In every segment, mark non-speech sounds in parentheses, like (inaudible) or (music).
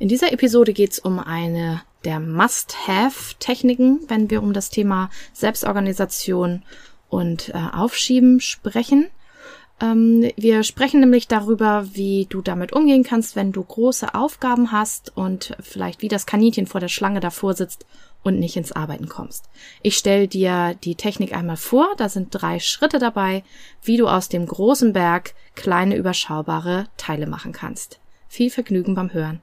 In dieser Episode geht es um eine der Must-Have-Techniken, wenn wir um das Thema Selbstorganisation und äh, Aufschieben sprechen. Ähm, wir sprechen nämlich darüber, wie du damit umgehen kannst, wenn du große Aufgaben hast und vielleicht wie das Kaninchen vor der Schlange davor sitzt und nicht ins Arbeiten kommst. Ich stelle dir die Technik einmal vor, da sind drei Schritte dabei, wie du aus dem großen Berg kleine überschaubare Teile machen kannst. Viel Vergnügen beim Hören.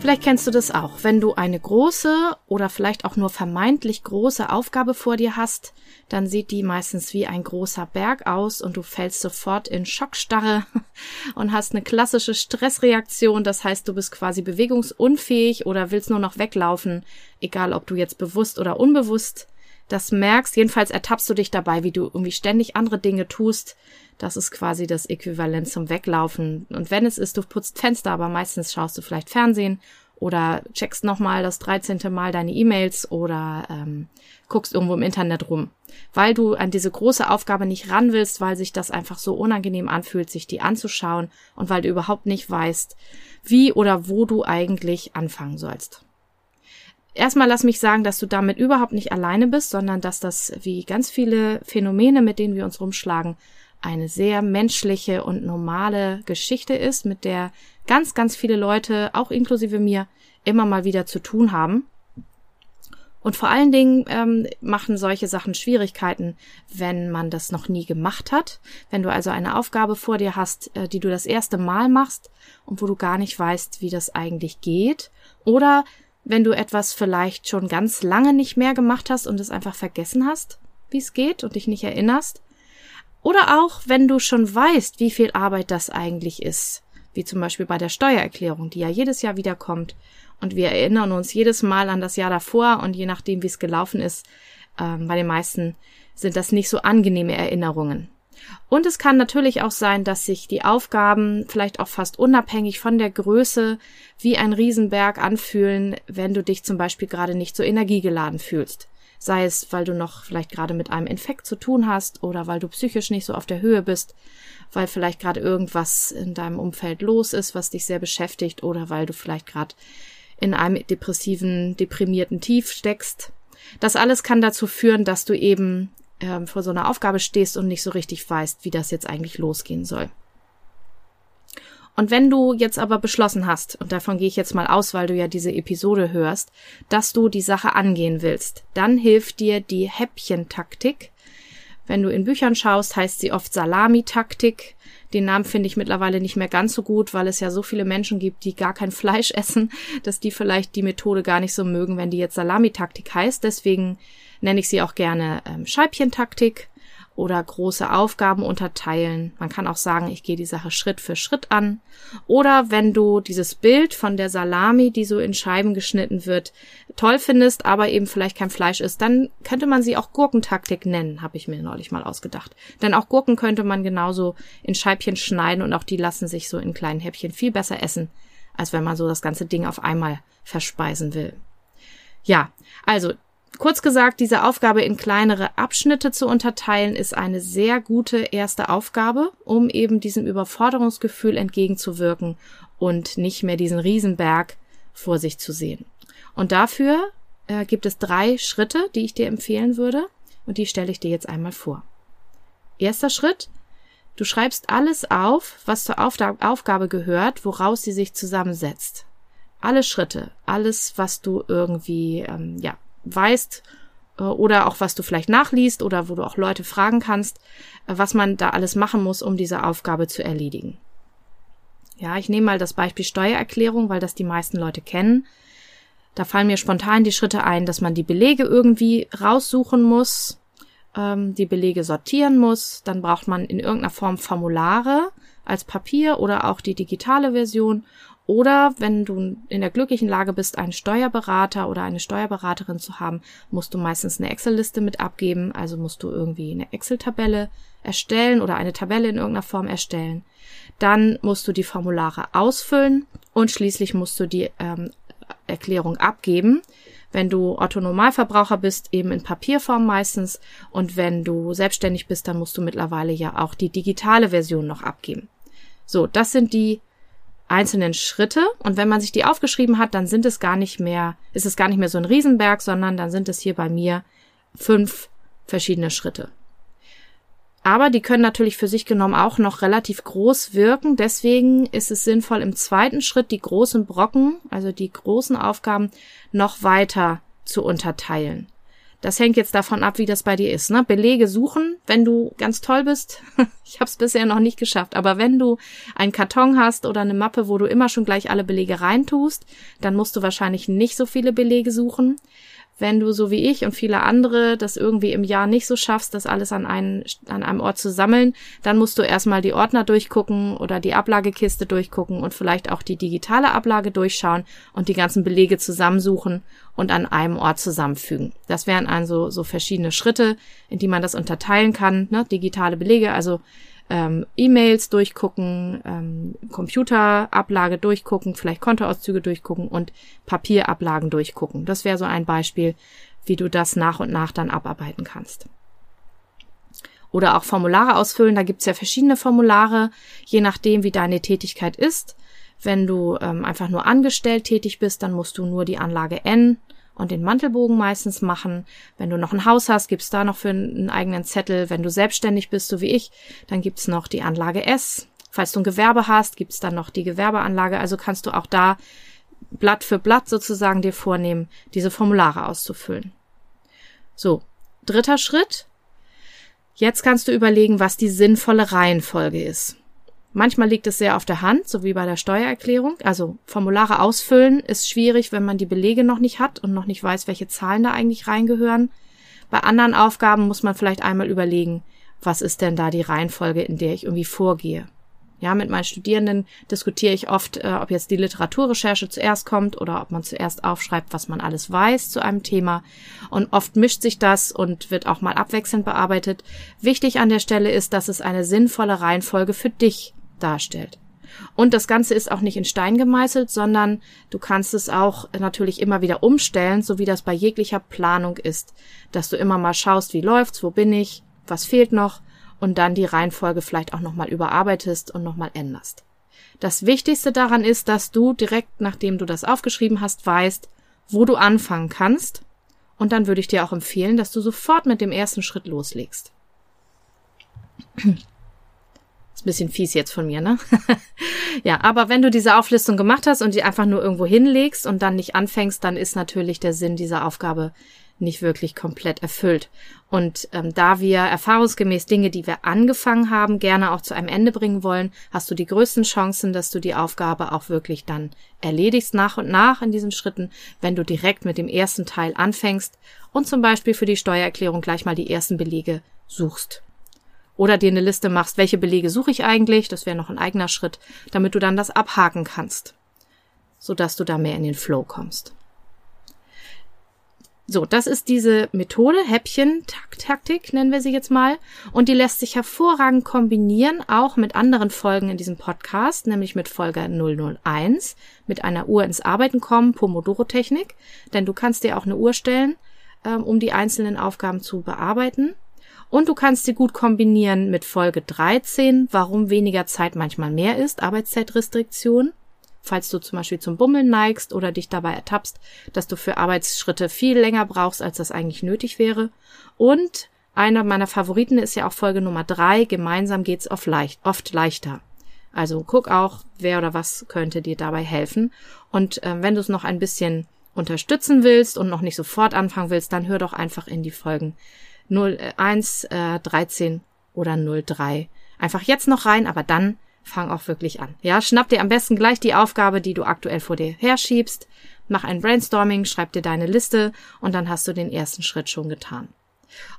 Vielleicht kennst du das auch, wenn du eine große oder vielleicht auch nur vermeintlich große Aufgabe vor dir hast, dann sieht die meistens wie ein großer Berg aus und du fällst sofort in Schockstarre (laughs) und hast eine klassische Stressreaktion. Das heißt, du bist quasi bewegungsunfähig oder willst nur noch weglaufen, egal ob du jetzt bewusst oder unbewusst das merkst. Jedenfalls ertappst du dich dabei, wie du irgendwie ständig andere Dinge tust. Das ist quasi das Äquivalent zum Weglaufen. Und wenn es ist, du putzt Fenster, aber meistens schaust du vielleicht Fernsehen oder checkst nochmal das 13. Mal deine E-Mails oder ähm, guckst irgendwo im Internet rum, weil du an diese große Aufgabe nicht ran willst, weil sich das einfach so unangenehm anfühlt, sich die anzuschauen und weil du überhaupt nicht weißt, wie oder wo du eigentlich anfangen sollst. Erstmal lass mich sagen, dass du damit überhaupt nicht alleine bist, sondern dass das wie ganz viele Phänomene, mit denen wir uns rumschlagen, eine sehr menschliche und normale Geschichte ist, mit der ganz, ganz viele Leute, auch inklusive mir, immer mal wieder zu tun haben. Und vor allen Dingen ähm, machen solche Sachen Schwierigkeiten, wenn man das noch nie gemacht hat. Wenn du also eine Aufgabe vor dir hast, äh, die du das erste Mal machst und wo du gar nicht weißt, wie das eigentlich geht. Oder wenn du etwas vielleicht schon ganz lange nicht mehr gemacht hast und es einfach vergessen hast, wie es geht und dich nicht erinnerst. Oder auch, wenn du schon weißt, wie viel Arbeit das eigentlich ist, wie zum Beispiel bei der Steuererklärung, die ja jedes Jahr wiederkommt. Und wir erinnern uns jedes Mal an das Jahr davor und je nachdem, wie es gelaufen ist, ähm, bei den meisten sind das nicht so angenehme Erinnerungen. Und es kann natürlich auch sein, dass sich die Aufgaben vielleicht auch fast unabhängig von der Größe wie ein Riesenberg anfühlen, wenn du dich zum Beispiel gerade nicht so energiegeladen fühlst sei es, weil du noch vielleicht gerade mit einem Infekt zu tun hast oder weil du psychisch nicht so auf der Höhe bist, weil vielleicht gerade irgendwas in deinem Umfeld los ist, was dich sehr beschäftigt oder weil du vielleicht gerade in einem depressiven, deprimierten Tief steckst. Das alles kann dazu führen, dass du eben äh, vor so einer Aufgabe stehst und nicht so richtig weißt, wie das jetzt eigentlich losgehen soll. Und wenn du jetzt aber beschlossen hast, und davon gehe ich jetzt mal aus, weil du ja diese Episode hörst, dass du die Sache angehen willst, dann hilft dir die Häppchentaktik. Wenn du in Büchern schaust, heißt sie oft Salami-Taktik. Den Namen finde ich mittlerweile nicht mehr ganz so gut, weil es ja so viele Menschen gibt, die gar kein (laughs) Fleisch essen, dass die vielleicht die Methode gar nicht so mögen, wenn die jetzt Salami-Taktik heißt. Deswegen nenne ich sie auch gerne ähm, Scheibchentaktik oder große Aufgaben unterteilen. Man kann auch sagen, ich gehe die Sache Schritt für Schritt an. Oder wenn du dieses Bild von der Salami, die so in Scheiben geschnitten wird, toll findest, aber eben vielleicht kein Fleisch ist, dann könnte man sie auch Gurkentaktik nennen, habe ich mir neulich mal ausgedacht. Denn auch Gurken könnte man genauso in Scheibchen schneiden und auch die lassen sich so in kleinen Häppchen viel besser essen, als wenn man so das ganze Ding auf einmal verspeisen will. Ja, also Kurz gesagt, diese Aufgabe in kleinere Abschnitte zu unterteilen, ist eine sehr gute erste Aufgabe, um eben diesem Überforderungsgefühl entgegenzuwirken und nicht mehr diesen Riesenberg vor sich zu sehen. Und dafür äh, gibt es drei Schritte, die ich dir empfehlen würde, und die stelle ich dir jetzt einmal vor. Erster Schritt, du schreibst alles auf, was zur Aufgabe gehört, woraus sie sich zusammensetzt. Alle Schritte, alles, was du irgendwie ähm, ja weißt äh, oder auch was du vielleicht nachliest oder wo du auch Leute fragen kannst, äh, was man da alles machen muss, um diese Aufgabe zu erledigen. Ja, ich nehme mal das Beispiel Steuererklärung, weil das die meisten Leute kennen. Da fallen mir spontan die Schritte ein, dass man die Belege irgendwie raussuchen muss, ähm, die Belege sortieren muss, dann braucht man in irgendeiner Form Formulare als Papier oder auch die digitale Version Oder wenn du in der glücklichen Lage bist, einen Steuerberater oder eine Steuerberaterin zu haben, musst du meistens eine Excel-Liste mit abgeben. Also musst du irgendwie eine Excel-Tabelle erstellen oder eine Tabelle in irgendeiner Form erstellen. Dann musst du die Formulare ausfüllen und schließlich musst du die ähm, Erklärung abgeben. Wenn du Otto Normalverbraucher bist, eben in Papierform meistens. Und wenn du selbstständig bist, dann musst du mittlerweile ja auch die digitale Version noch abgeben. So, das sind die einzelnen Schritte und wenn man sich die aufgeschrieben hat, dann sind es gar nicht mehr, ist es gar nicht mehr so ein Riesenberg, sondern dann sind es hier bei mir fünf verschiedene Schritte. Aber die können natürlich für sich genommen auch noch relativ groß wirken. Deswegen ist es sinnvoll, im zweiten Schritt die großen Brocken, also die großen Aufgaben, noch weiter zu unterteilen. Das hängt jetzt davon ab, wie das bei dir ist. Ne? Belege suchen, wenn du ganz toll bist. (laughs) ich habe es bisher noch nicht geschafft, aber wenn du einen Karton hast oder eine Mappe, wo du immer schon gleich alle Belege reintust, dann musst du wahrscheinlich nicht so viele Belege suchen wenn du so wie ich und viele andere das irgendwie im Jahr nicht so schaffst, das alles an, einen, an einem Ort zu sammeln, dann musst du erstmal die Ordner durchgucken oder die Ablagekiste durchgucken und vielleicht auch die digitale Ablage durchschauen und die ganzen Belege zusammensuchen und an einem Ort zusammenfügen. Das wären also so verschiedene Schritte, in die man das unterteilen kann. Ne? Digitale Belege, also ähm, E-Mails durchgucken, ähm, Computerablage durchgucken, vielleicht Kontoauszüge durchgucken und Papierablagen durchgucken. Das wäre so ein Beispiel, wie du das nach und nach dann abarbeiten kannst. Oder auch Formulare ausfüllen. Da gibt's ja verschiedene Formulare, je nachdem, wie deine Tätigkeit ist. Wenn du ähm, einfach nur angestellt tätig bist, dann musst du nur die Anlage N und den Mantelbogen meistens machen. Wenn du noch ein Haus hast, gibt's da noch für einen eigenen Zettel. Wenn du selbstständig bist, so wie ich, dann gibt's noch die Anlage S. Falls du ein Gewerbe hast, gibt's dann noch die Gewerbeanlage. Also kannst du auch da Blatt für Blatt sozusagen dir vornehmen, diese Formulare auszufüllen. So, dritter Schritt. Jetzt kannst du überlegen, was die sinnvolle Reihenfolge ist. Manchmal liegt es sehr auf der Hand, so wie bei der Steuererklärung. Also Formulare ausfüllen ist schwierig, wenn man die Belege noch nicht hat und noch nicht weiß, welche Zahlen da eigentlich reingehören. Bei anderen Aufgaben muss man vielleicht einmal überlegen, was ist denn da die Reihenfolge, in der ich irgendwie vorgehe. Ja, mit meinen Studierenden diskutiere ich oft, äh, ob jetzt die Literaturrecherche zuerst kommt oder ob man zuerst aufschreibt, was man alles weiß zu einem Thema. Und oft mischt sich das und wird auch mal abwechselnd bearbeitet. Wichtig an der Stelle ist, dass es eine sinnvolle Reihenfolge für dich darstellt. Und das Ganze ist auch nicht in Stein gemeißelt, sondern du kannst es auch natürlich immer wieder umstellen, so wie das bei jeglicher Planung ist, dass du immer mal schaust, wie läuft's, wo bin ich, was fehlt noch und dann die Reihenfolge vielleicht auch nochmal überarbeitest und nochmal änderst. Das Wichtigste daran ist, dass du direkt nachdem du das aufgeschrieben hast, weißt, wo du anfangen kannst. Und dann würde ich dir auch empfehlen, dass du sofort mit dem ersten Schritt loslegst. Ein bisschen fies jetzt von mir, ne? (laughs) ja, aber wenn du diese Auflistung gemacht hast und die einfach nur irgendwo hinlegst und dann nicht anfängst, dann ist natürlich der Sinn dieser Aufgabe nicht wirklich komplett erfüllt. Und ähm, da wir erfahrungsgemäß Dinge, die wir angefangen haben, gerne auch zu einem Ende bringen wollen, hast du die größten Chancen, dass du die Aufgabe auch wirklich dann erledigst nach und nach in diesen Schritten, wenn du direkt mit dem ersten Teil anfängst und zum Beispiel für die Steuererklärung gleich mal die ersten Belege suchst. Oder dir eine Liste machst, welche Belege suche ich eigentlich, das wäre noch ein eigener Schritt, damit du dann das abhaken kannst, sodass du da mehr in den Flow kommst. So, das ist diese Methode, Häppchen-Taktik nennen wir sie jetzt mal. Und die lässt sich hervorragend kombinieren, auch mit anderen Folgen in diesem Podcast, nämlich mit Folge 001, mit einer Uhr ins Arbeiten kommen, Pomodoro-Technik. Denn du kannst dir auch eine Uhr stellen, ähm, um die einzelnen Aufgaben zu bearbeiten. Und du kannst sie gut kombinieren mit Folge 13, warum weniger Zeit manchmal mehr ist, Arbeitszeitrestriktion. Falls du zum Beispiel zum Bummeln neigst oder dich dabei ertappst, dass du für Arbeitsschritte viel länger brauchst, als das eigentlich nötig wäre. Und einer meiner Favoriten ist ja auch Folge Nummer 3, gemeinsam geht's oft, leicht, oft leichter. Also guck auch, wer oder was könnte dir dabei helfen. Und äh, wenn du es noch ein bisschen unterstützen willst und noch nicht sofort anfangen willst, dann hör doch einfach in die Folgen 01, äh, 13 oder 03. Einfach jetzt noch rein, aber dann fang auch wirklich an. Ja, schnapp dir am besten gleich die Aufgabe, die du aktuell vor dir herschiebst, mach ein Brainstorming, schreib dir deine Liste und dann hast du den ersten Schritt schon getan.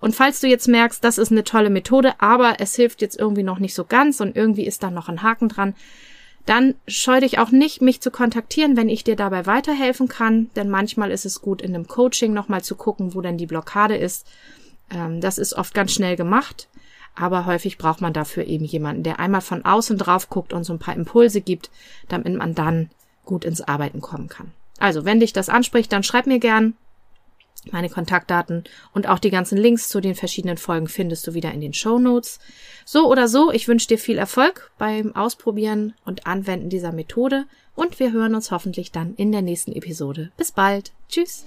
Und falls du jetzt merkst, das ist eine tolle Methode, aber es hilft jetzt irgendwie noch nicht so ganz und irgendwie ist da noch ein Haken dran, dann scheu dich auch nicht, mich zu kontaktieren, wenn ich dir dabei weiterhelfen kann, denn manchmal ist es gut, in einem Coaching nochmal zu gucken, wo denn die Blockade ist. Ähm, das ist oft ganz schnell gemacht, aber häufig braucht man dafür eben jemanden, der einmal von außen drauf guckt und so ein paar Impulse gibt, damit man dann gut ins Arbeiten kommen kann. Also, wenn dich das anspricht, dann schreib mir gern meine Kontaktdaten und auch die ganzen Links zu den verschiedenen Folgen findest du wieder in den Show Notes. So oder so, ich wünsche dir viel Erfolg beim Ausprobieren und Anwenden dieser Methode und wir hören uns hoffentlich dann in der nächsten Episode. Bis bald. Tschüss.